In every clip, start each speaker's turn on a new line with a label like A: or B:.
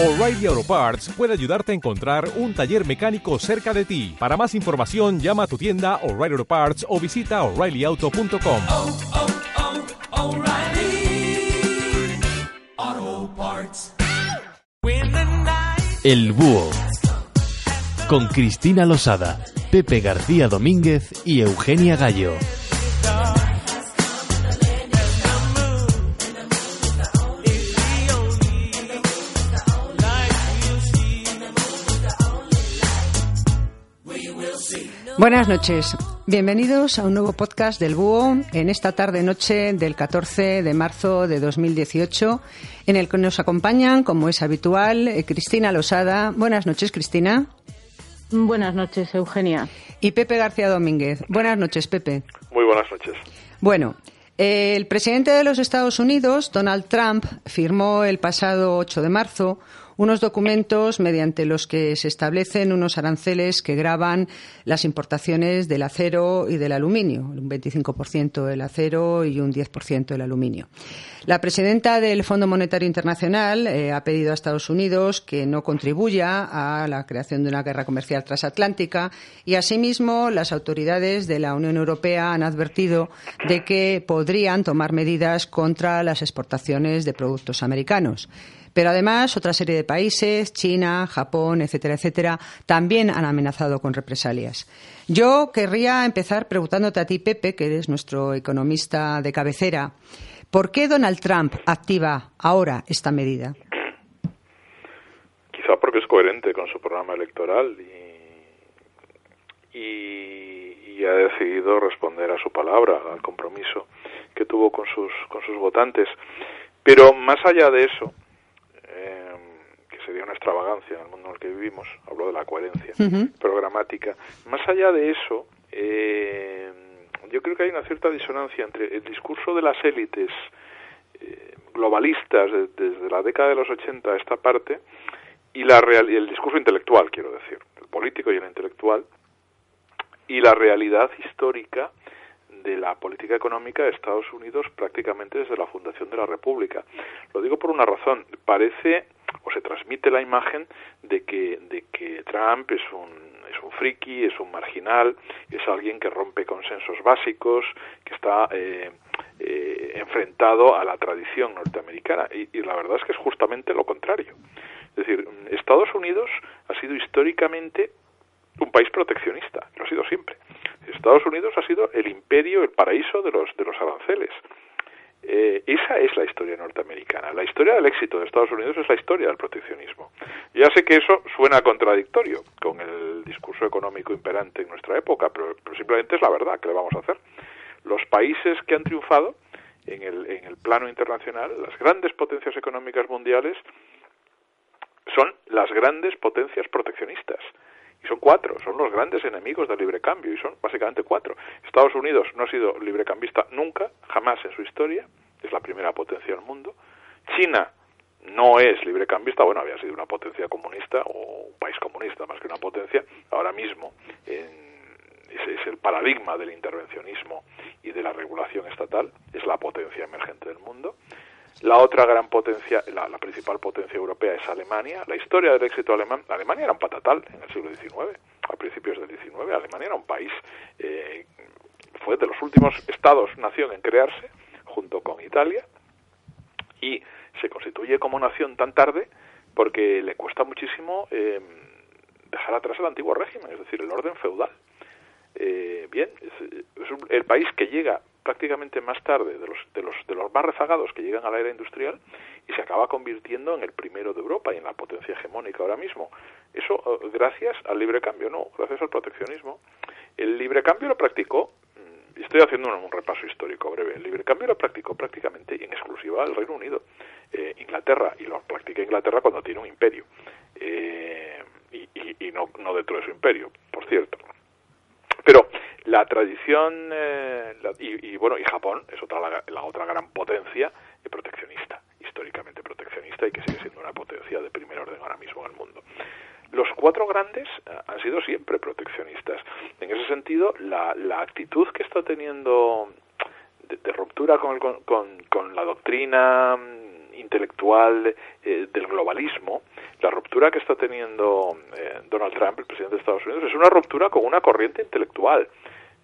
A: O'Reilly Auto Parts puede ayudarte a encontrar un taller mecánico cerca de ti. Para más información, llama a tu tienda O'Reilly Auto Parts o visita oreillyauto.com.
B: oh, oh, Parts.
C: El Búho. Con Cristina Losada, Pepe García Domínguez y Eugenia Gallo.
D: Buenas noches. Bienvenidos a un nuevo podcast del Búho en esta tarde-noche del 14 de marzo de 2018, en el que nos acompañan, como es habitual, eh, Cristina Losada. Buenas noches, Cristina.
E: Buenas noches, Eugenia.
D: Y Pepe García Domínguez. Buenas noches, Pepe.
F: Muy buenas noches.
D: Bueno, eh, el presidente de los Estados Unidos, Donald Trump, firmó el pasado 8 de marzo unos documentos mediante los que se establecen unos aranceles que graban las importaciones del acero y del aluminio, un 25% del acero y un 10% del aluminio. La presidenta del Fondo Monetario Internacional eh, ha pedido a Estados Unidos que no contribuya a la creación de una guerra comercial transatlántica y, asimismo, las autoridades de la Unión Europea han advertido de que podrían tomar medidas contra las exportaciones de productos americanos. Pero además, otra serie de países, China, Japón, etcétera, etcétera, también han amenazado con represalias. Yo querría empezar preguntándote a ti, Pepe, que eres nuestro economista de cabecera, ¿por qué Donald Trump activa ahora esta medida?
F: Quizá porque es coherente con su programa electoral y, y, y ha decidido responder a su palabra, al compromiso que tuvo con sus, con sus votantes. Pero más allá de eso, eh, que sería una extravagancia en el mundo en el que vivimos, hablo de la coherencia
D: Uh -huh.
F: programática, más allá de eso, eh, yo creo que hay una cierta disonancia entre el discurso de las élites eh, globalistas de, desde la década de los 80 a esta parte y la real, el discurso intelectual, quiero decir, el político y el intelectual, y la realidad histórica de la política económica de Estados Unidos prácticamente desde la fundación de la República. Lo digo por una razón. Parece o se transmite la imagen de que, de que Trump es un, es un friki, es un marginal, es alguien que rompe consensos básicos, que está eh, eh, enfrentado a la tradición norteamericana. Y, y la verdad es que es justamente lo contrario. Es decir, Estados Unidos ha sido históricamente un país proteccionista, lo ha sido siempre. Estados Unidos ha sido el imperio, el paraíso de los, de los aranceles. Eh, esa es la historia norteamericana. La historia del éxito de Estados Unidos es la historia del proteccionismo. Ya sé que eso suena contradictorio con el discurso económico imperante en nuestra época, pero, simplemente es la verdad. ¿Qué le vamos a hacer? Los países que han triunfado en el, en el plano internacional, las grandes potencias económicas mundiales, son las grandes potencias proteccionistas. Cuatro, son los grandes enemigos del libre cambio, y son básicamente cuatro. Estados Unidos no ha sido librecambista nunca, jamás en su historia, es la primera potencia del mundo. China no es librecambista, bueno, había sido una potencia comunista, o un país comunista más que una potencia, ahora mismo en, es el paradigma del intervencionismo y de la regulación estatal, es la potencia emergente del mundo. La otra gran potencia, la, principal potencia europea es Alemania. La historia del éxito alemán, Alemania era un patatal en el siglo XIX, a principios del XIX. Alemania era un país, eh, fue de los últimos estados-nación en crearse, junto con Italia, y se constituye como nación tan tarde porque le cuesta muchísimo eh, dejar atrás el antiguo régimen, es decir, el orden feudal. Eh, bien, es, es un, el país que llega prácticamente más tarde de los, de los de los más rezagados que llegan a la era industrial y se acaba convirtiendo en el primero de Europa y en la potencia hegemónica ahora mismo. Eso uh, gracias al libre cambio, no, gracias al proteccionismo. El libre cambio lo practicó, y estoy haciendo un, un, repaso histórico breve, el libre cambio lo practicó prácticamente en exclusiva el Reino Unido, eh, Inglaterra, y lo practica Inglaterra cuando tiene un imperio, eh, y, y, y no, no dentro de su imperio, por cierto. Pero la tradición eh, la, y, bueno y Japón es otra la, la otra gran potencia proteccionista históricamente proteccionista y que sigue siendo una potencia de primer orden ahora mismo en el mundo. Los cuatro grandes eh, han sido siempre proteccionistas. En ese sentido la, la actitud que está teniendo de, ruptura con, el, con, con, la doctrina intelectual eh, del globalismo ruptura que está teniendo eh, Donald Trump, el presidente de Estados Unidos, es una ruptura con una corriente intelectual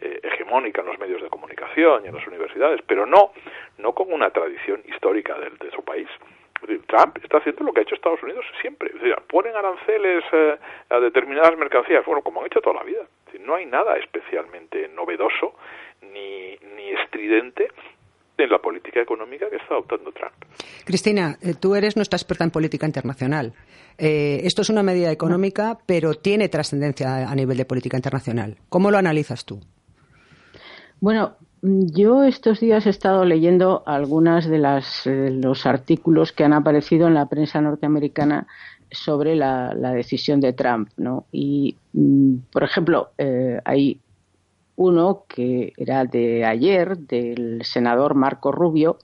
F: eh, hegemónica en los medios de comunicación y en las universidades, pero no, no con una tradición histórica de, de su país. Trump está haciendo lo que ha hecho Estados Unidos siempre. Ponen aranceles eh, a determinadas mercancías, bueno, como han hecho toda la vida. No hay nada especialmente novedoso ni, ni estridente en la política económica que está adoptando Trump.
D: Cristina, eh, tú eres nuestra experta en política internacional. Eh, esto es una medida económica, pero tiene trascendencia a nivel de política internacional. ¿Cómo lo analizas tú?
E: Bueno, yo estos días he estado leyendo algunas de las eh, los artículos que han aparecido en la prensa norteamericana sobre la, la decisión de Trump, ¿no? Y, mm, por ejemplo, eh, hay uno que era de ayer del senador Marco Rubio,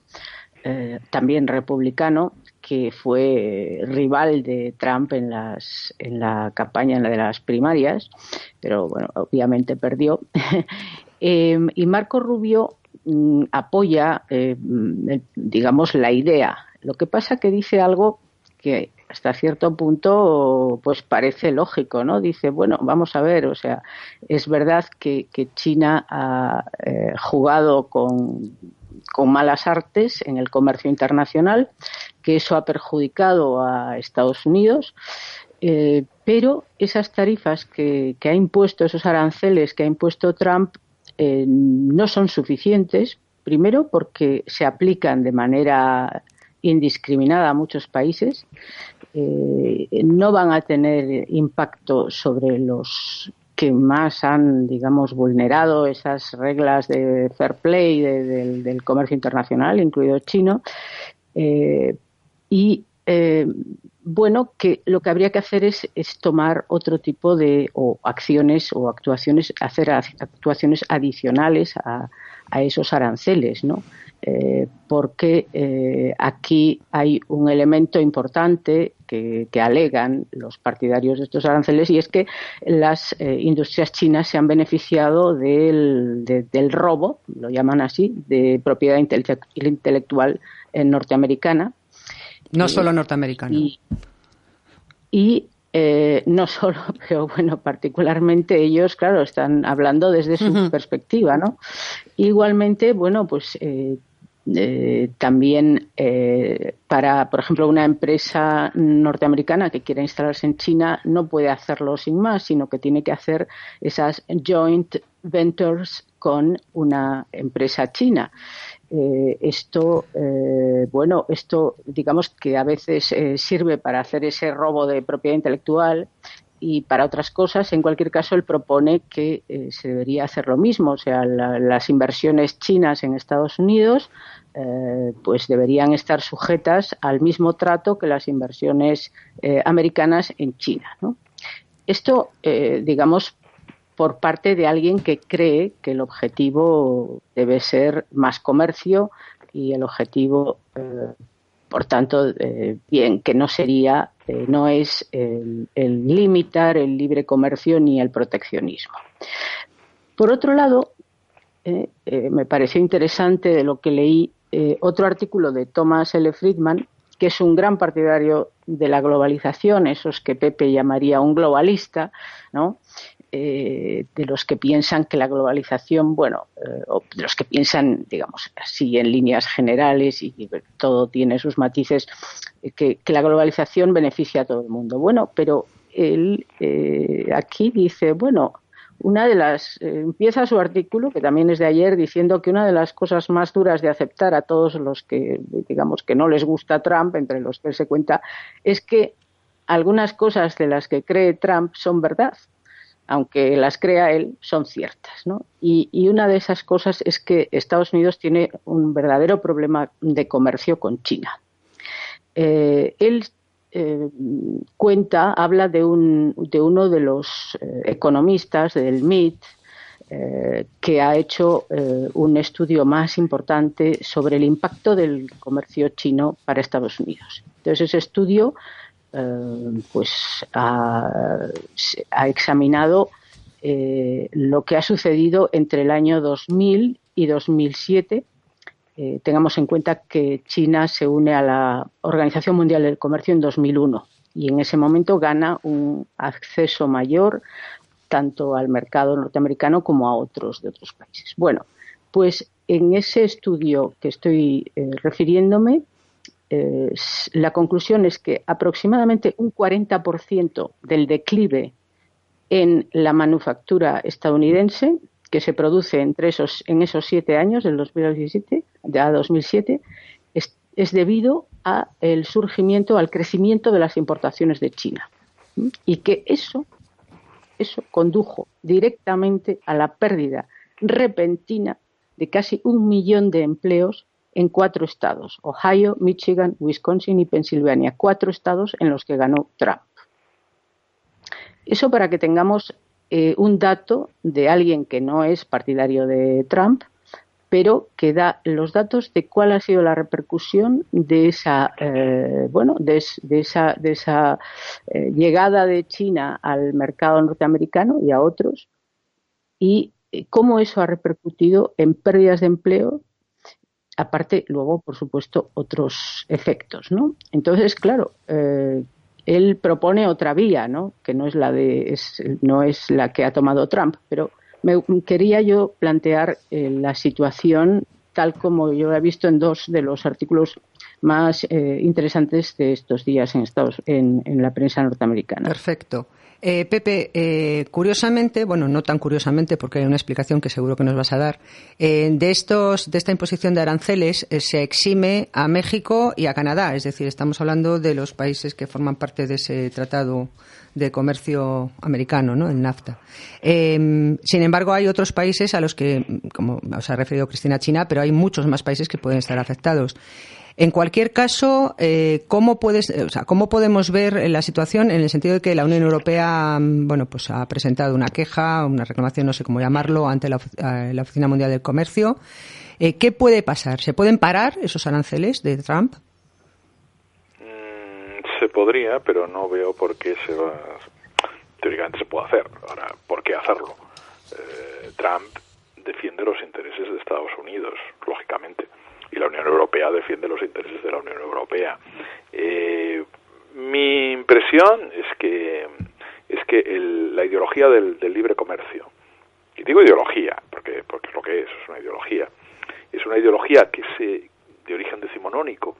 E: eh, también republicano, que fue rival de Trump en las en la campaña en la de las primarias, pero bueno, obviamente perdió. Eh, y Marco Rubio mm, apoya, eh, el- digamos, la idea. Lo que pasa que dice algo que hasta cierto punto pues parece lógico, ¿no? Dice, bueno, vamos a ver, o sea, es verdad que, China ha eh, jugado con, malas artes en el comercio internacional, que eso ha perjudicado a Estados Unidos, eh, pero esas tarifas que, que ha impuesto, esos aranceles que ha impuesto Trump, eh, no son suficientes, primero porque se aplican de manera indiscriminada a muchos países, eh, no van a tener impacto sobre los que más han, digamos, vulnerado esas reglas de fair play de- del- comercio internacional, incluido chino, eh, y eh, bueno, que lo que habría que hacer es, tomar otro tipo de acciones o actuaciones, hacer actuaciones adicionales a, esos aranceles, ¿no? Eh, porque eh, aquí hay un elemento importante que, alegan los partidarios de estos aranceles y es que las eh, industrias chinas se han beneficiado del, de- del robo, lo llaman así, de propiedad intele- intelectual norteamericana
D: No solo norteamericano.
E: y, y, eh, no solo, pero bueno, particularmente ellos, claro, están hablando desde su perspectiva, ¿no? Igualmente, bueno, pues eh, eh, también eh, para, por ejemplo, una empresa norteamericana que quiera instalarse en China no puede hacerlo sin más, sino que tiene que hacer esas joint ventures con una empresa china. Eh, esto, eh, bueno, esto digamos que a veces eh, sirve para hacer ese robo de propiedad intelectual y para otras cosas. En cualquier caso, él propone que se debería hacer lo mismo, o sea, la- las inversiones chinas en Estados Unidos pues deberían estar sujetas al mismo trato que las inversiones americanas en China. ¿no? Esto, digamos, por parte de alguien que cree que el objetivo debe ser más comercio y el objetivo, eh, por tanto, eh, bien, que no sería, eh, no es el, limitar el libre comercio ni el proteccionismo. Por otro lado, me pareció interesante de lo que leí otro artículo de Thomas L. Friedman, que es un gran partidario de la globalización, esos que Pepe llamaría un globalista, ¿no? Eh, de los que piensan que la globalización, bueno, eh, o de los que piensan, digamos, así en líneas generales y todo tiene sus matices, eh, que, que la globalización beneficia a todo el mundo. Bueno, pero él eh, aquí dice, bueno, una de las empieza su artículo que también es de ayer diciendo que una de las cosas más duras de aceptar a todos los que digamos que no les gusta Trump entre los que se cuenta es que algunas cosas de las que cree Trump son verdad aunque las crea él son ciertas y, una de esas cosas es que Estados Unidos tiene un verdadero problema de comercio con China eh, él eh, cuenta, habla de, un, de uno de los eh, economistas del MIT que ha hecho un estudio más importante sobre el impacto del comercio chino para Estados Unidos. Entonces, ese estudio eh, pues ha, examinado eh, lo que ha sucedido entre el año 2000 y 2007 eh, tengamos en cuenta que China se une a la Organización Mundial del Comercio en 2001 y en ese momento gana un acceso mayor tanto al mercado norteamericano como a otros de otros países. Bueno, pues en ese estudio que estoy refiriéndome, eh, la conclusión es que aproximadamente un 40% del declive en la manufactura estadounidense que se produce entre esos, en esos siete años, del 2017 a 2007, es, es debido al surgimiento, al crecimiento de las importaciones de China. Y que eso, eso condujo directamente a la pérdida repentina de casi un millón de empleos en cuatro estados, Ohio, Michigan, Wisconsin y Pensilvania, cuatro estados en los que ganó Trump. Eso para que tengamos eh, un dato de alguien que no es partidario de Trump, pero que da los datos de cuál ha sido la repercusión de esa, eh, bueno, de, esa, de esa eh, llegada de China al mercado norteamericano y a otros, y cómo eso ha repercutido en pérdidas de empleo aparte luego, por supuesto, otros efectos, ¿no? Entonces, claro, eh, él propone otra vía, ¿no? Que no es la de, no es la que ha tomado Trump, pero me quería yo plantear eh, la situación tal como yo he visto en dos de los artículos más eh, interesantes de estos días en Estados en, en la prensa norteamericana.
D: Perfecto. Eh, Pepe, eh, curiosamente, bueno, no tan curiosamente, porque hay una explicación que seguro que nos vas a dar, eh, de estos, de esta imposición de aranceles se exime a México y a Canadá, es decir, estamos hablando de los países que forman parte de ese tratado de comercio americano, ¿no? En NAFTA. sin embargo, hay otros países a los que, como os ha referido Cristina China, pero hay muchos más países que pueden estar afectados. En cualquier caso, eh, ¿cómo, puedes, ¿cómo podemos ver la situación en el sentido de que la Unión Europea mm, bueno, pues ha presentado una queja, una reclamación, no sé cómo llamarlo, ante la, eh, Oficina Mundial del Comercio? Eh, ¿Qué puede pasar? ¿Se pueden parar esos aranceles de Trump?
F: Mm, se podría, pero no veo por qué se va. Teóricamente se puede hacer. Ahora, ¿por qué hacerlo? Trump defiende los intereses de Estados Unidos, lógicamente y la Unión Europea defiende los intereses de la Unión Europea. Eh, mi impresión es que es que la ideología del, libre comercio y digo ideología porque porque es lo que es es una ideología es una ideología que se de origen decimonónico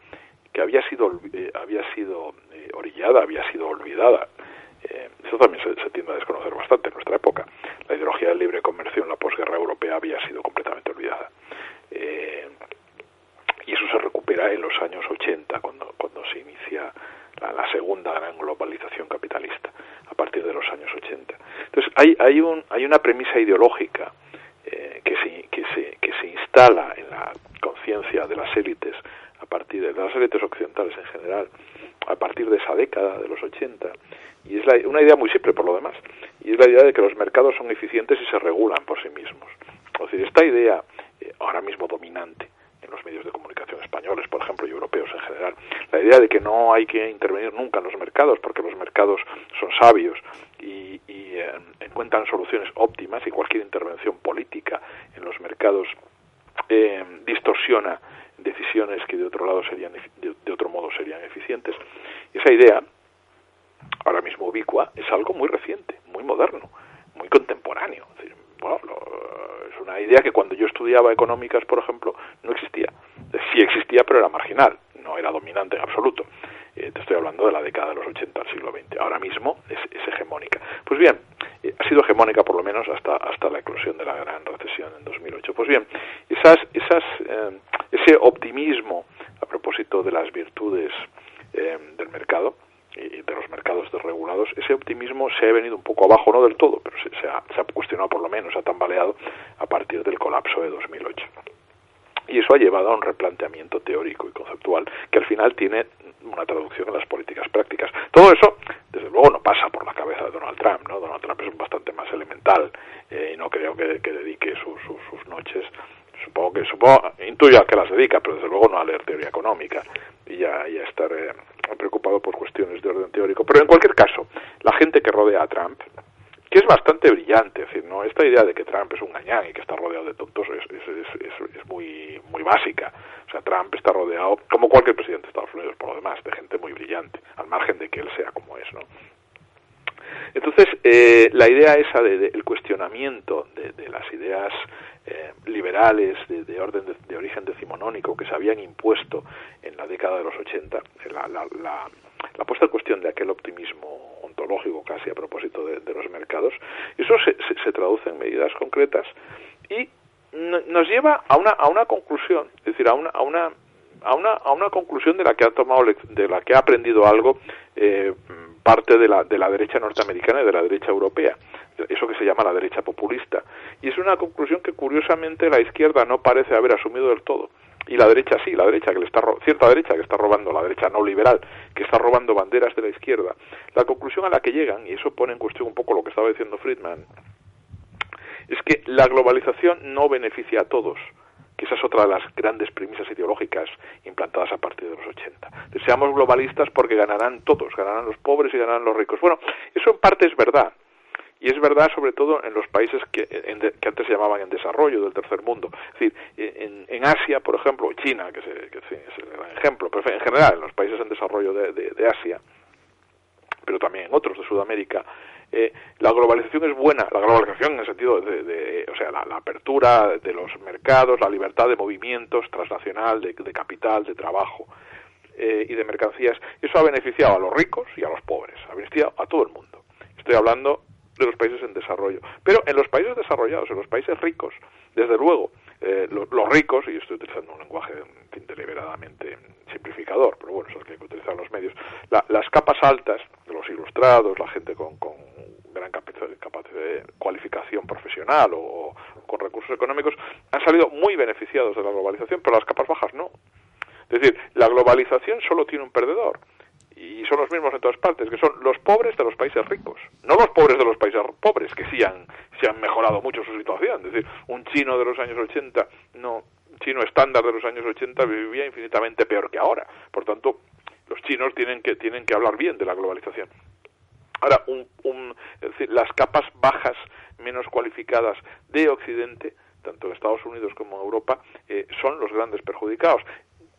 F: que había sido eh, había sido eh, orillada había sido olvidada. Eso también se, se, tiende a desconocer bastante en nuestra época. La ideología del libre comercio en la posguerra europea había sido completamente olvidada y eso se recupera en los años 80 cuando, cuando se inicia la, segunda gran globalización capitalista a partir de los años 80. Entonces hay, hay, un, hay una premisa ideológica eh, que, se, que, se, que se instala en la conciencia de las élites a partir de, las élites occidentales en general a partir de esa década de los 80 y es la, una idea muy simple por lo demás y es la idea de que los mercados son eficientes y se regulan por sí mismos. Es decir, esta idea eh, ahora mismo dominante los medios de comunicación por ejemplo, y europeos en general. La idea de que no hay que intervenir nunca en los mercados porque los mercados son sabios y, eh, encuentran soluciones óptimas y cualquier intervención política en los mercados eh, distorsiona decisiones que de otro lado serían de, otro modo serían eficientes. esa idea, ahora mismo ubicua, es algo muy reciente, muy moderno, muy contemporáneo. Bueno, es una idea que cuando yo estudiaba económicas, por ejemplo, no existía. Sí existía, pero era marginal, no era dominante en absoluto. Eh, te estoy hablando de la década de los 80 del siglo XX. Ahora mismo es, hegemónica. Pues bien, eh, ha sido hegemónica por lo menos hasta, hasta la eclosión de la gran recesión en 2008. Pues bien, esas, esas, eh, ese optimismo a propósito de las virtudes del mercado, de los mercados desregulados, ese optimismo se ha venido un poco abajo, no del todo, pero se, ha, se ha cuestionado por lo menos, se ha tambaleado a partir del colapso de 2008. Y eso ha llevado a un replanteamiento teórico y conceptual que al final tiene una traducción en las políticas prácticas. Todo eso, desde luego, no pasa por la cabeza de Donald Trump. ¿no? Donald Trump es bastante más elemental eh, y no creo que, dedique sus noches supongo que supongo intuyo a que las dedica pero desde luego no a leer teoría económica y ya estar eh, preocupado por cuestiones de orden teórico pero en cualquier caso la gente que rodea a Trump que es bastante brillante. Es decir, ¿no? esta idea de que Trump es un gañán y que está rodeado de tontos es, es, es, es, muy, muy básica. O sea, Trump está rodeado, como cualquier presidente de Estados Unidos, por lo demás, de gente muy brillante, al margen de que él sea como es, ¿no? Entonces, eh, la idea esa del de, cuestionamiento de, las ideas eh, liberales de, de orden de, origen decimonónico que se habían impuesto en la década de los 80, la, la, la, la puesta en cuestión de aquel optimismo ontológico casi a propósito de, los mercados, eso se, se, se, traduce en medidas concretas y nos lleva a una, a una conclusión, es decir, a una, a una a una, a una conclusión de la que ha tomado de la que ha aprendido algo eh, parte de la, de la derecha norteamericana y de la derecha europea, eso que se llama la derecha populista. Y es una conclusión que curiosamente la izquierda no parece haber asumido del todo. Y la derecha sí, la derecha que le está cierta derecha que está robando, la derecha no liberal, que está robando banderas de la izquierda. La conclusión a la que llegan, y eso pone en cuestión un poco lo que estaba diciendo Friedman, es que la globalización no beneficia a todos, esa es otra de las grandes premisas ideológicas implantadas a partir de los 80. Seamos globalistas porque ganarán todos, ganarán los pobres y ganarán los ricos. Bueno, eso en parte es verdad. Y es verdad sobre todo en los países que, en que antes se llamaban en desarrollo del tercer mundo. Es decir, en, Asia, por ejemplo, China, que, se, que es el gran ejemplo, pero en general en los países en desarrollo de, de, de Asia, pero también en otros de Sudamérica, eh, la globalización es buena, la globalización en el sentido de, de o sea, la, apertura de los mercados, la libertad de movimientos transnacional, de, capital, de trabajo eh, y de mercancías, eso ha beneficiado a los ricos y a los pobres, ha beneficiado a todo el mundo. Estoy hablando de los países en desarrollo. Pero en los países desarrollados, en los países ricos, desde luego, eh, los, ricos, y estoy utilizando un lenguaje en deliberadamente simplificador, pero bueno, eso es lo que hay que utilizar los medios, la, las capas altas, los ilustrados, la gente con, con gran capacidad, de cualificación profesional o, o, con recursos económicos, han salido muy beneficiados de la globalización, pero las capas bajas no. Es decir, la globalización solo tiene un perdedor, y son los mismos en todas partes, que son los pobres de los países ricos, no los pobres de los países pobres, que sí han, sí han mejorado mucho su situación. Es decir, un chino de los años 80, no, un chino estándar de los años 80 vivía infinitamente peor que ahora. Por tanto, los chinos tienen que, tienen que hablar bien de la globalización. Ahora, un, un, decir, las capas bajas, menos cualificadas de Occidente, tanto en Estados Unidos como en Europa, eh, son los grandes perjudicados.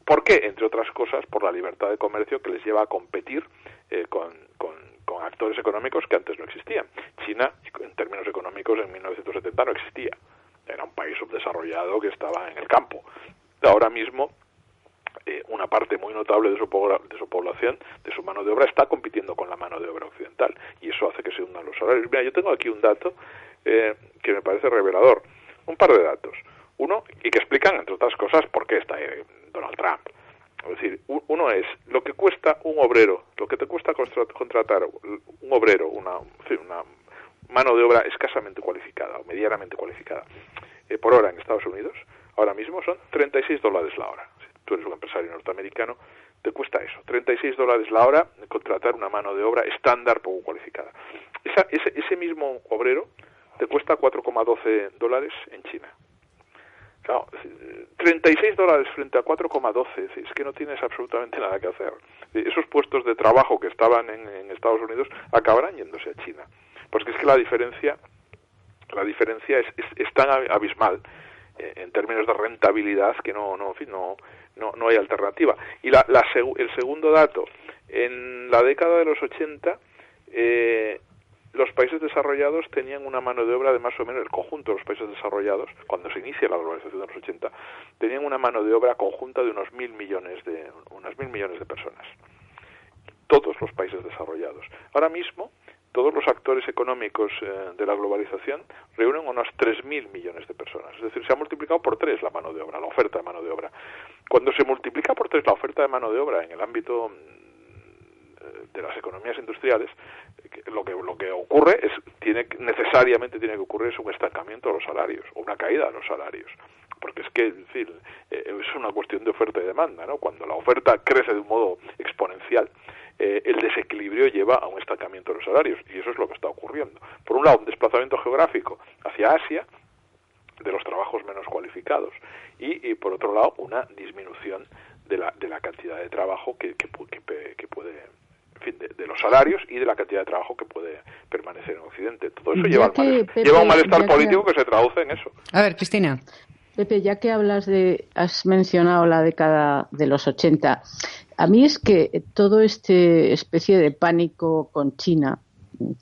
F: ¿Por qué? Entre otras cosas, por la libertad de comercio que les lleva a competir eh, con, actores económicos que antes no existían. China, en términos económicos, en 1970 no existía. Era un país subdesarrollado que estaba en el campo. Ahora mismo, eh, una parte muy notable de su, de su población, de su mano de obra, está compitiendo con la mano de obra occidental. Y eso hace que se hundan los salarios. Mira, yo tengo aquí un dato eh, que me parece revelador. Un par de datos. Uno, y que explican, entre otras cosas, por qué está Donald Trump. Es decir, uno es lo que cuesta un obrero, lo que te cuesta contratar un obrero, una, una mano de obra escasamente cualificada o medianamente cualificada eh, por hora en Estados Unidos, ahora mismo son 36 dólares la hora. Si tú eres un empresario norteamericano, te cuesta eso, 36 dólares la hora contratar una mano de obra estándar poco cualificada. Ese, ese mismo obrero te cuesta 4,12 dólares en China. Claro, 36 dólares frente a 4,12, es que no tienes absolutamente nada que hacer. Esos puestos de trabajo que estaban en, en Estados Unidos acabarán yéndose a China. Porque es que la diferencia, la diferencia es, es, tan abismal eh, en términos de rentabilidad que no, no, no, no, no hay alternativa. Y la, la, el segundo dato, en la década de los 80, eh, los países desarrollados tenían una mano de obra de más o menos el conjunto de los países desarrollados cuando se inicia la globalización de los 80 tenían una mano de obra conjunta de unos mil millones de unos mil millones de personas todos los países desarrollados ahora mismo todos los actores económicos eh, de la globalización reúnen unos 3.000 millones de personas. Es decir, se ha multiplicado por tres la mano de obra, la oferta de mano de obra. Cuando se multiplica por tres la oferta de mano de obra en el ámbito de las economías industriales, lo que lo que ocurre es tiene necesariamente tiene que ocurrir es un estancamiento de los salarios o una caída de los salarios, porque es que en fin, eh, es una cuestión de oferta y demanda, ¿no? Cuando la oferta crece de un modo exponencial, eh, el desequilibrio lleva a un estancamiento de los salarios y eso es lo que está ocurriendo. Por un lado, un desplazamiento geográfico hacia Asia de los trabajos menos cualificados y, por otro lado una disminución de la, de la cantidad de trabajo que, que, que, que puede de, de los salarios y de la cantidad de trabajo que puede permanecer en Occidente. Todo eso lleva, al
E: que,
F: malestar,
E: Pepe,
F: lleva un malestar
E: ya que-
F: político que se traduce en eso.
D: A ver, Cristina.
E: Pepe, ya que hablas de, has mencionado la década de los 80, a mí es que todo este especie de pánico con China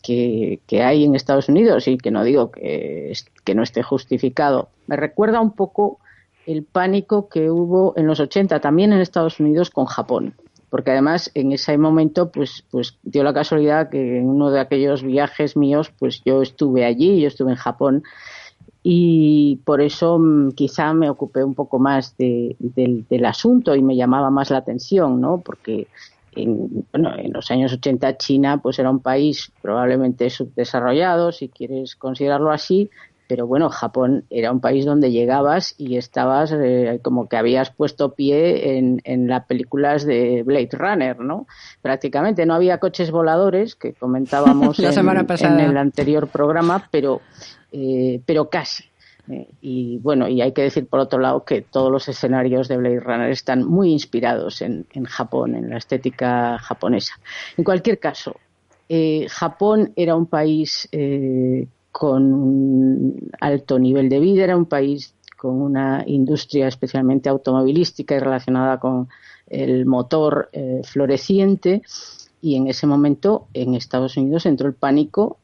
E: que, que hay en Estados Unidos y que no digo que, es- que no esté justificado, me recuerda un poco el pánico que hubo en los 80 también en Estados Unidos con Japón. Porque además en ese momento pues, pues dio la casualidad que en uno de aquellos viajes míos pues yo estuve allí, yo estuve en Japón y por eso mm, quizá me ocupé un poco más de- del, del asunto y me llamaba más la atención, ¿no? Porque en, bueno, en los años 80 China pues era un país probablemente subdesarrollado, si quieres considerarlo así, pero bueno, Japón era un país donde llegabas y estabas eh, como que habías puesto pie en, en las películas de Blade Runner, ¿no? Prácticamente no había coches voladores, que comentábamos
D: La
E: en-
D: semana pasada.
E: en el anterior programa, pero, eh, pero casi. Eh, y bueno, y hay que decir por otro lado que todos los escenarios de Blade Runner están muy inspirados en, en Japón, en la estética japonesa. En cualquier caso, eh, Japón era un país eh, con un alto nivel de vida, era un país con una industria especialmente automovilística y relacionada con el motor eh, floreciente y en ese momento en Estados Unidos entró el pánico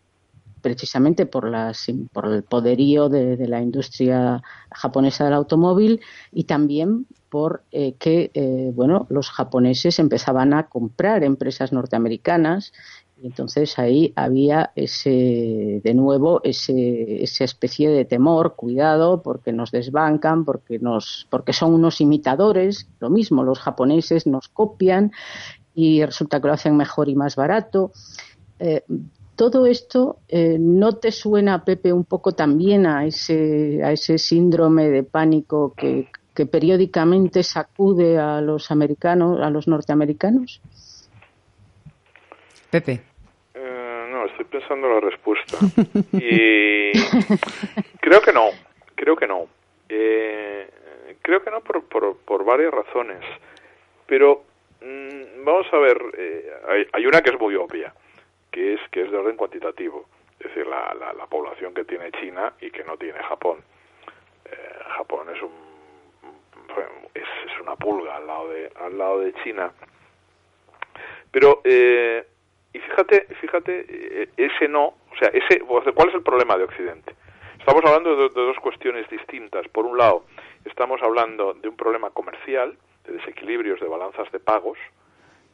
E: precisamente por, las, por el poderío de, la industria japonesa del automóvil y también por eh, que eh, bueno los japoneses empezaban a comprar empresas norteamericanas y entonces ahí había ese de nuevo ese, esa especie de temor cuidado porque nos desbancan porque nos porque son unos imitadores lo mismo los japoneses nos copian y resulta que lo hacen mejor y más barato eh, todo esto eh, no te suena, Pepe, un poco también a ese, a ese síndrome de pánico que, que periódicamente sacude a los americanos, a los norteamericanos?
D: Pepe.
F: Eh, no, estoy pensando la respuesta. Y creo que no, creo que no. Eh, creo que no por, por, por varias razones. Pero mm, vamos a ver, eh, hay, hay una que es muy obvia, que es que es de orden cuantitativo. Es decir, la, la, la población que tiene China y que no tiene Japón. Eh, Japón es un es, es una pulga al lado de al lado de China. Pero eh, y fíjate, fíjate, eh, ese no, o sea, ese, ¿cuál es el problema de Occidente? Estamos hablando de, de, dos cuestiones distintas. Por un lado, estamos hablando de un problema comercial, de desequilibrios de balanzas de pagos,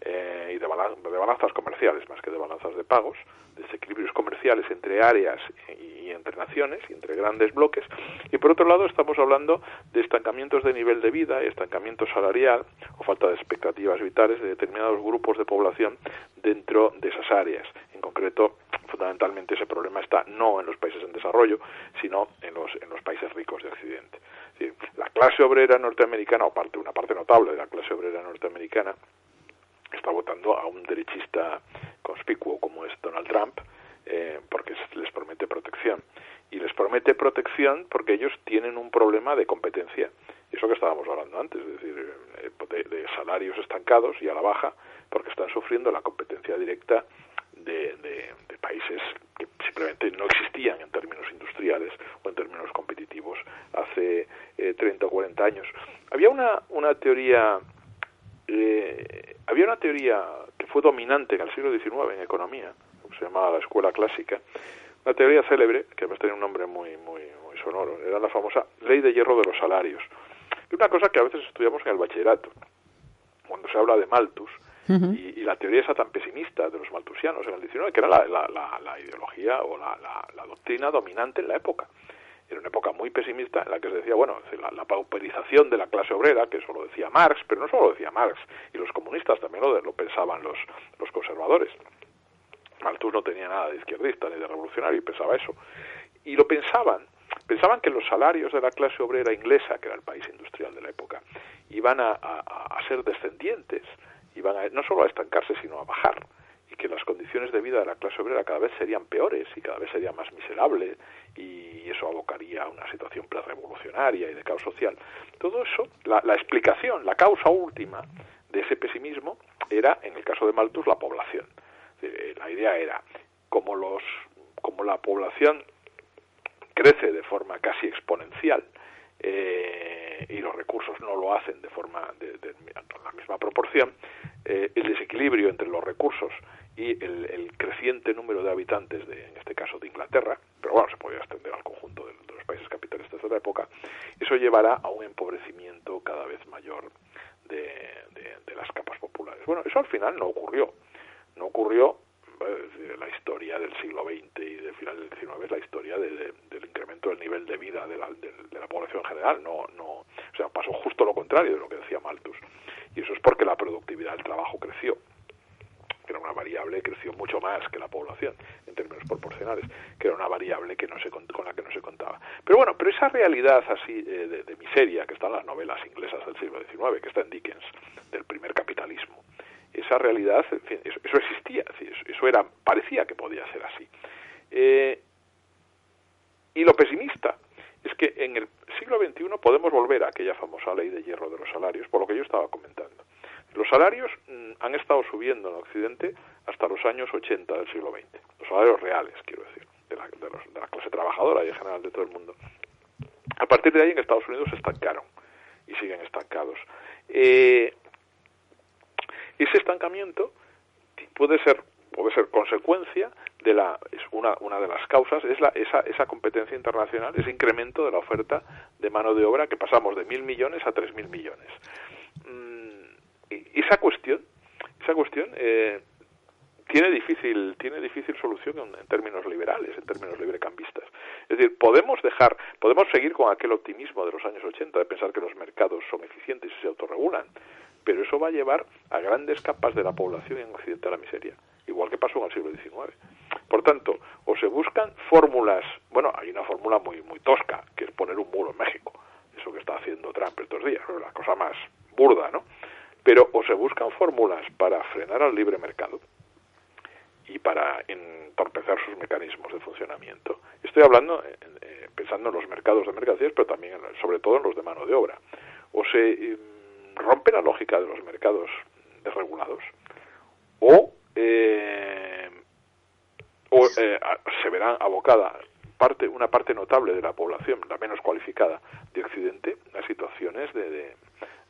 F: eh, y de, balan de, balanzas comerciales más que de balanzas de pagos, desequilibrios comerciales entre áreas y, entre naciones y entre grandes bloques. Y por otro lado, estamos hablando de estancamientos de nivel de vida, estancamiento salarial o falta de expectativas vitales de determinados grupos de población dentro de esas áreas. En concreto, fundamentalmente ese problema está no en los países en desarrollo, sino en los, en los países ricos de Occidente. Decir, la clase obrera norteamericana, o parte, una parte notable de la clase obrera norteamericana, está votando a un derechista conspicuo como es Donald Trump, eh, porque les promete protección. Y les promete protección porque ellos tienen un problema de competencia. Eso que estábamos hablando antes, es decir, eh, de, salarios estancados y a la baja, porque están sufriendo la competencia directa de, de, de países que simplemente no existían en términos industriales o en términos competitivos hace eh, 30 o 40 años. Había una, una teoría eh, había una teoría que fue dominante en el siglo XIX en economía, que se llamaba la escuela clásica, una teoría célebre, que además tenía un nombre muy, muy, muy sonoro, era la famosa ley de hierro de los salarios. Es una cosa que a veces estudiamos en el bachillerato, cuando se habla de Malthus, uh -huh. y, y, la teoría esa tan pesimista de los malthusianos en el XIX, que era la, la, la, la ideología o la, doctrina dominante en la época era una época muy pesimista en la que se decía, bueno, la, pauperización de la clase obrera, que eso lo decía Marx, pero no solo lo decía Marx, y los comunistas también lo, lo pensaban los, los conservadores. Malthus no tenía nada de izquierdista ni de revolucionario y pensaba eso. Y lo pensaban, pensaban que los salarios de la clase obrera inglesa, que era el país industrial de la época, iban a, a, a ser descendientes, iban a, no solo a estancarse, sino a bajar y que las condiciones de vida de la clase obrera cada vez serían peores y cada vez sería más miserable y eso abocaría a una situación prerevolucionaria y de caos social. Todo eso, la, la explicación, la causa última de ese pesimismo era, en el caso de Malthus, la población. Eh, la idea era, como, los, como la población crece de forma casi exponencial, eh, y los recursos no lo hacen de forma de, la misma proporción, eh, el desequilibrio entre los recursos y el, creciente número de habitantes, de, en este caso de Inglaterra, pero bueno, se podría extender al conjunto de, los países capitalistas de la época, eso llevará a un empobrecimiento cada vez mayor de, las capas populares. Bueno, eso al final no ocurrió. No ocurrió eh, la historia del siglo XX y del final del XIX la historia del incremento del nivel de vida de la, de la población en general. No, no, o sea, pasó justo lo contrario de lo que decía Malthus. Y eso es porque la productividad del trabajo creció que era una variable creció mucho más que la población en términos proporcionales, que era una variable que no se con la que no se contaba. Pero bueno, pero esa realidad así eh, de, miseria que está en las novelas inglesas del siglo XIX, que está en Dickens, del primer capitalismo, esa realidad, en fin, eso, existía, eso era, parecía que podía ser así. Eh, y lo pesimista es que en el siglo XXI podemos volver a aquella famosa ley de hierro de los salarios, por lo que yo estaba comentando. Los salarios mm, han estado subiendo en Occidente hasta los años 80 del siglo XX. Los salarios reales, quiero decir, de la, clase trabajadora y en general de todo el mundo. A partir de ahí en Estados Unidos se estancaron y siguen estancados. Eh, ese estancamiento puede ser puede ser consecuencia de la es una, una de las causas es la, esa, esa competencia internacional ese incremento de la oferta de mano de obra que pasamos de mil millones a tres mil millones esa cuestión, esa cuestión eh, tiene difícil, tiene difícil solución en, términos liberales, en términos librecambistas. Es decir, podemos dejar, podemos seguir con aquel optimismo de los años 80 de pensar que los mercados son eficientes y se autorregulan, pero eso va a llevar a grandes capas de la población en Occidente a la miseria, igual que pasó en el siglo XIX. Por tanto, o se buscan fórmulas, bueno, hay una fórmula muy muy tosca, que es poner un muro en México, eso que está haciendo Trump estos días, la cosa más burda, ¿no? Pero o se buscan fórmulas para frenar al libre mercado y para entorpecer sus mecanismos de funcionamiento. Estoy hablando, eh, eh, pensando en los mercados de mercancías, pero también, sobre todo, en los de mano de obra. O se mm, rompe la lógica de los mercados desregulados, o, eh, o se verán abocada parte, una parte notable de la población, la menos cualificada de Occidente, a situaciones de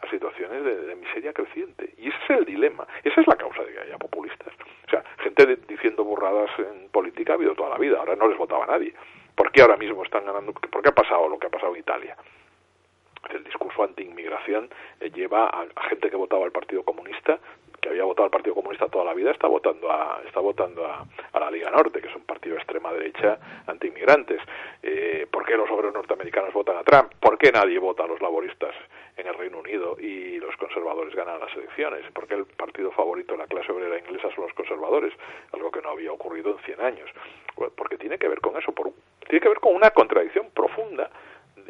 F: a situaciones de, miseria creciente. Y ese es el dilema, esa es la causa de que haya populistas. O sea, gente diciendo burradas en política ha habido toda la vida, ahora no les votaba nadie. ¿Por qué ahora mismo están ganando? ¿Por qué ha pasado lo que ha pasado en Italia? El discurso anti-inmigración eh, lleva a, gente que votaba al Partido Comunista que había votado al Partido Vida está votando a está votando a, la Liga Norte que es un partido de extrema derecha anti-inmigrantes eh, ¿por qué los obreros norteamericanos votan a Trump? ¿por qué nadie vota a los laboristas en el Reino Unido y los conservadores ganan las elecciones, porque el partido favorito de la clase obrera inglesa son los conservadores, algo que no había ocurrido en 100 años. Porque tiene que ver con eso, por, tiene que ver con una contradicción profunda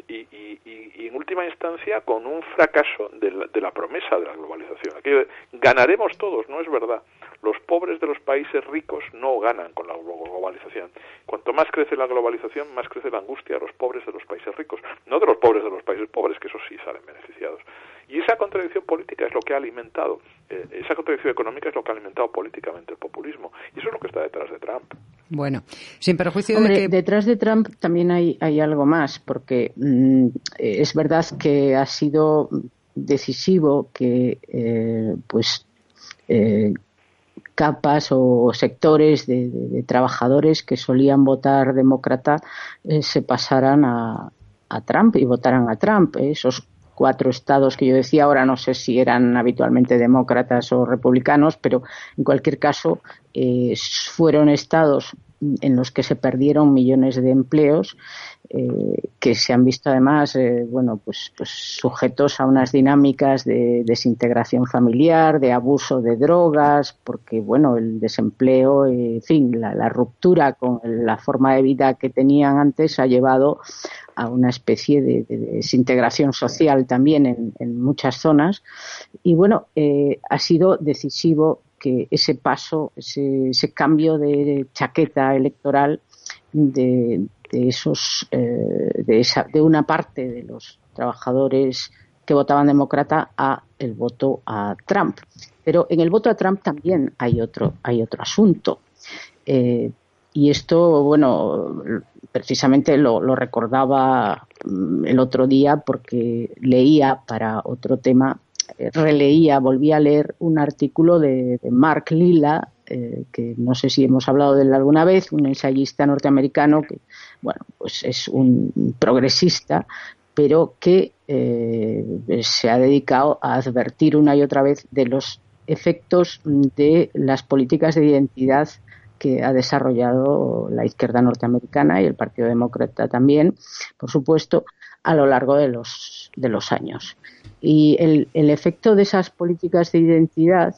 F: y, y, en última instancia con un fracaso de la, de la promesa de la globalización. Aquí ganaremos todos, no es verdad. Los pobres de los países ricos no ganan con la globalización. Cuanto más crece la globalización, más crece la angustia de los pobres de los países ricos, no de los pobres de los países pobres, que eso sí salen beneficiados. Y esa contradicción política es lo que ha alimentado, eh, esa contradicción económica es lo que ha alimentado políticamente el populismo. Y eso es lo que está detrás de Trump.
D: Bueno, sin perjuicio
E: de
D: que...
E: detrás de Trump también hay, hay algo más, porque mm, es verdad que ha sido decisivo que eh, pues eh, capas o sectores de, trabajadores que solían votar demócrata eh, se pasaran a, Trump y votaran a Trump. Esos cuatro estados que yo decía ahora no sé si eran habitualmente demócratas o republicanos, pero en cualquier caso eh, fueron estados en los que se perdieron millones de empleos eh, que se han visto además eh, bueno pues, pues, sujetos a unas dinámicas de desintegración familiar de abuso de drogas porque bueno el desempleo en fin la, ruptura con la forma de vida que tenían antes ha llevado a una especie de, desintegración social también en, muchas zonas. Y bueno eh, ha sido decisivo que ese paso ese, cambio de chaqueta electoral de, esos eh, de una parte de los trabajadores que votaban demócrata a el voto a Trump Pero en el voto a Trump también hay otro, hay otro asunto. Eh, y esto, bueno, precisamente lo, recordaba mm, el otro día porque leía para otro tema, releía, volví a leer un artículo de, Mark Lilla, eh, que no sé si hemos hablado de él alguna vez, un ensayista norteamericano que, bueno, pues es un progresista, pero que se ha dedicado a advertir una y otra vez de los efectos de las políticas de identidad que ha desarrollado la izquierda norteamericana y el Partido Demócrata también, por supuesto, a lo largo de los, de los años. Y el, el efecto de esas políticas de identidad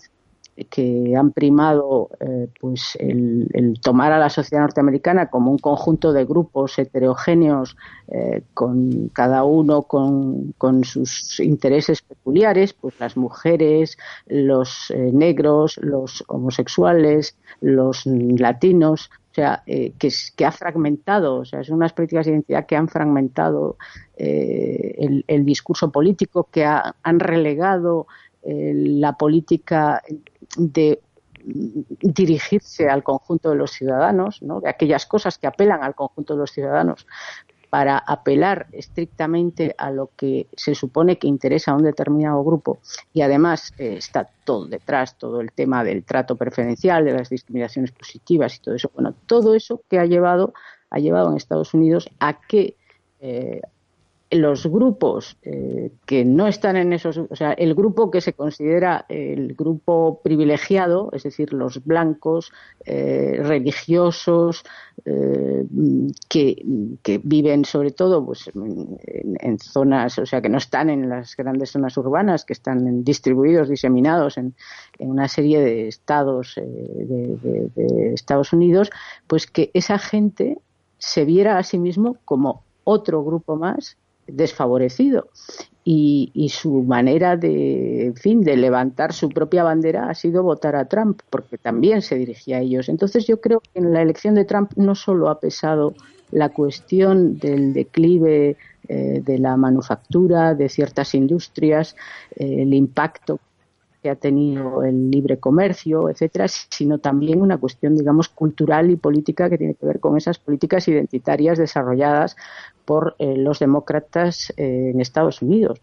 E: que han primado eh, pues el, tomar a la sociedad norteamericana como un conjunto de grupos heterogéneos eh, con cada uno con, sus intereses peculiares pues las mujeres los eh, negros los homosexuales los latinos o sea, que, que, ha fragmentado, o sea, son unas políticas de identidad que han fragmentado el, el, discurso político, que han relegado la política de dirigirse al conjunto de los ciudadanos, ¿no? de aquellas cosas que apelan al conjunto de los ciudadanos, para apelar estrictamente a lo que se supone que interesa a un determinado grupo y además eh, está todo detrás, todo el tema del trato preferencial, de las discriminaciones positivas y todo eso. Bueno, todo eso que ha llevado, ha llevado en Estados Unidos a que eh, los grupos eh, que no están en esos, o sea, el grupo que se considera el grupo privilegiado, es decir, los blancos, eh, religiosos, eh, que, viven sobre todo pues, en, zonas, o sea, que no están en las grandes zonas urbanas, que están distribuidos, diseminados en, una serie de estados de Estados Unidos, pues que esa gente se viera a sí mismo como otro grupo más desfavorecido y, su manera de, en fin, de levantar su propia bandera ha sido votar a Trump, porque también se dirigía a ellos. Entonces yo creo que en la elección de Trump no solo ha pesado la cuestión del declive eh, de la manufactura, de ciertas industrias, eh, el impacto que ha tenido el libre comercio, etcétera, sino también una cuestión, digamos, cultural y política que tiene que ver con esas políticas identitarias desarrolladas por eh, los demócratas eh, en Estados Unidos.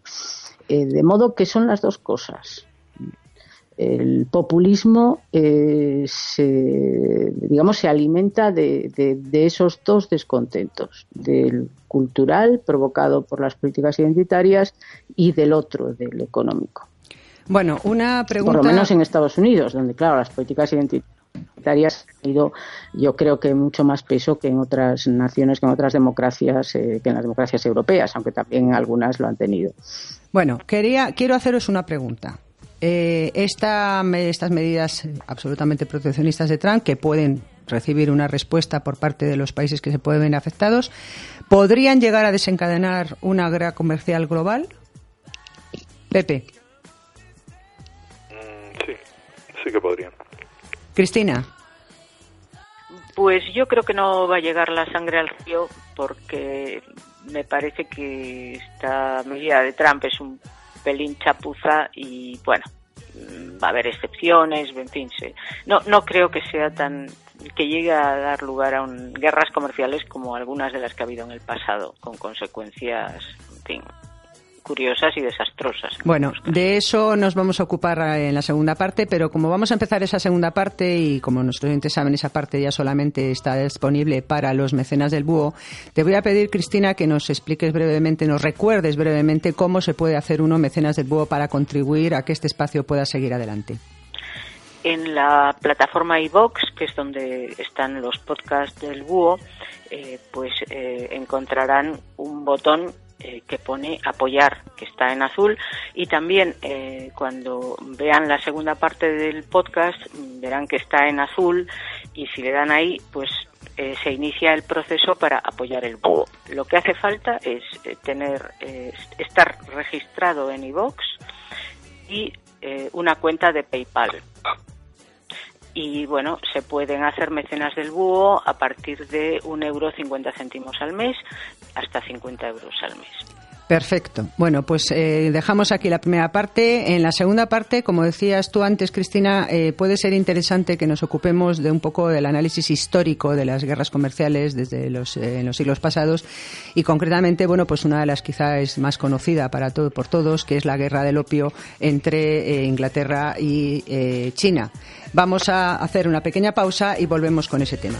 E: Eh, de modo que son las dos cosas. El populismo se, digamos, se alimenta de, de esos dos descontentos, del cultural provocado por las políticas identitarias y del otro, del económico.
D: Bueno, una pregunta.
E: Por lo menos en Estados Unidos, donde, claro, las políticas identitarias han tenido, yo creo que mucho más peso que en otras naciones, que en otras democracias, eh, que en las democracias europeas, aunque también algunas lo han tenido.
D: Bueno, quería, quiero haceros una pregunta. Eh, esta, estas medidas absolutamente proteccionistas de Trump, que pueden recibir una respuesta por parte de los países que se pueden ver afectados, ¿podrían llegar a desencadenar una guerra comercial global? Pepe.
F: Sí que podrían.
D: Cristina.
G: Pues yo creo que no va a llegar la sangre al río porque me parece que esta medida de Trump es un pelín chapuza y bueno, va a haber excepciones, en fin, no, no creo que sea tan que llegue a dar lugar a un, guerras comerciales como algunas de las que ha habido en el pasado, con consecuencias, en fin, curiosas y desastrosas.
D: Bueno, de eso nos vamos a ocupar eh, en la segunda parte, pero como vamos a empezar esa segunda parte y como nuestros oyentes saben, esa parte ya solamente está disponible para los mecenas del búho, te voy a pedir, Cristina, que nos expliques brevemente, nos recuerdes brevemente cómo se puede hacer uno mecenas del búho para contribuir a que este espacio pueda seguir adelante.
G: En la plataforma iVox, que es donde están los podcasts del búho, eh, pues eh, encontrarán un botón eh, que pone apoyar, que está en azul, y también eh, cuando vean la segunda parte del podcast verán que está en azul. Y si le dan ahí, pues eh, se inicia el proceso para apoyar el búho. Lo que hace falta es tener, estar registrado en iVox y una cuenta de PayPal. Y bueno, se pueden hacer mecenas del búho a partir de un euro cincuenta céntimos al mes hasta 50 euros al mes.
D: Perfecto. Bueno, pues eh, dejamos aquí la primera parte. En la segunda parte, como decías tú antes, Cristina, eh, puede ser interesante que nos ocupemos de un poco del análisis histórico de las guerras comerciales desde los, eh, en los siglos pasados y concretamente, bueno, pues una de las quizás más conocida para todo, por todos, que es la guerra del opio entre Inglaterra y China. Vamos a hacer una pequeña pausa y volvemos con ese tema.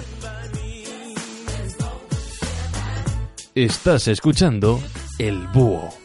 C: Estás escuchando El Búho.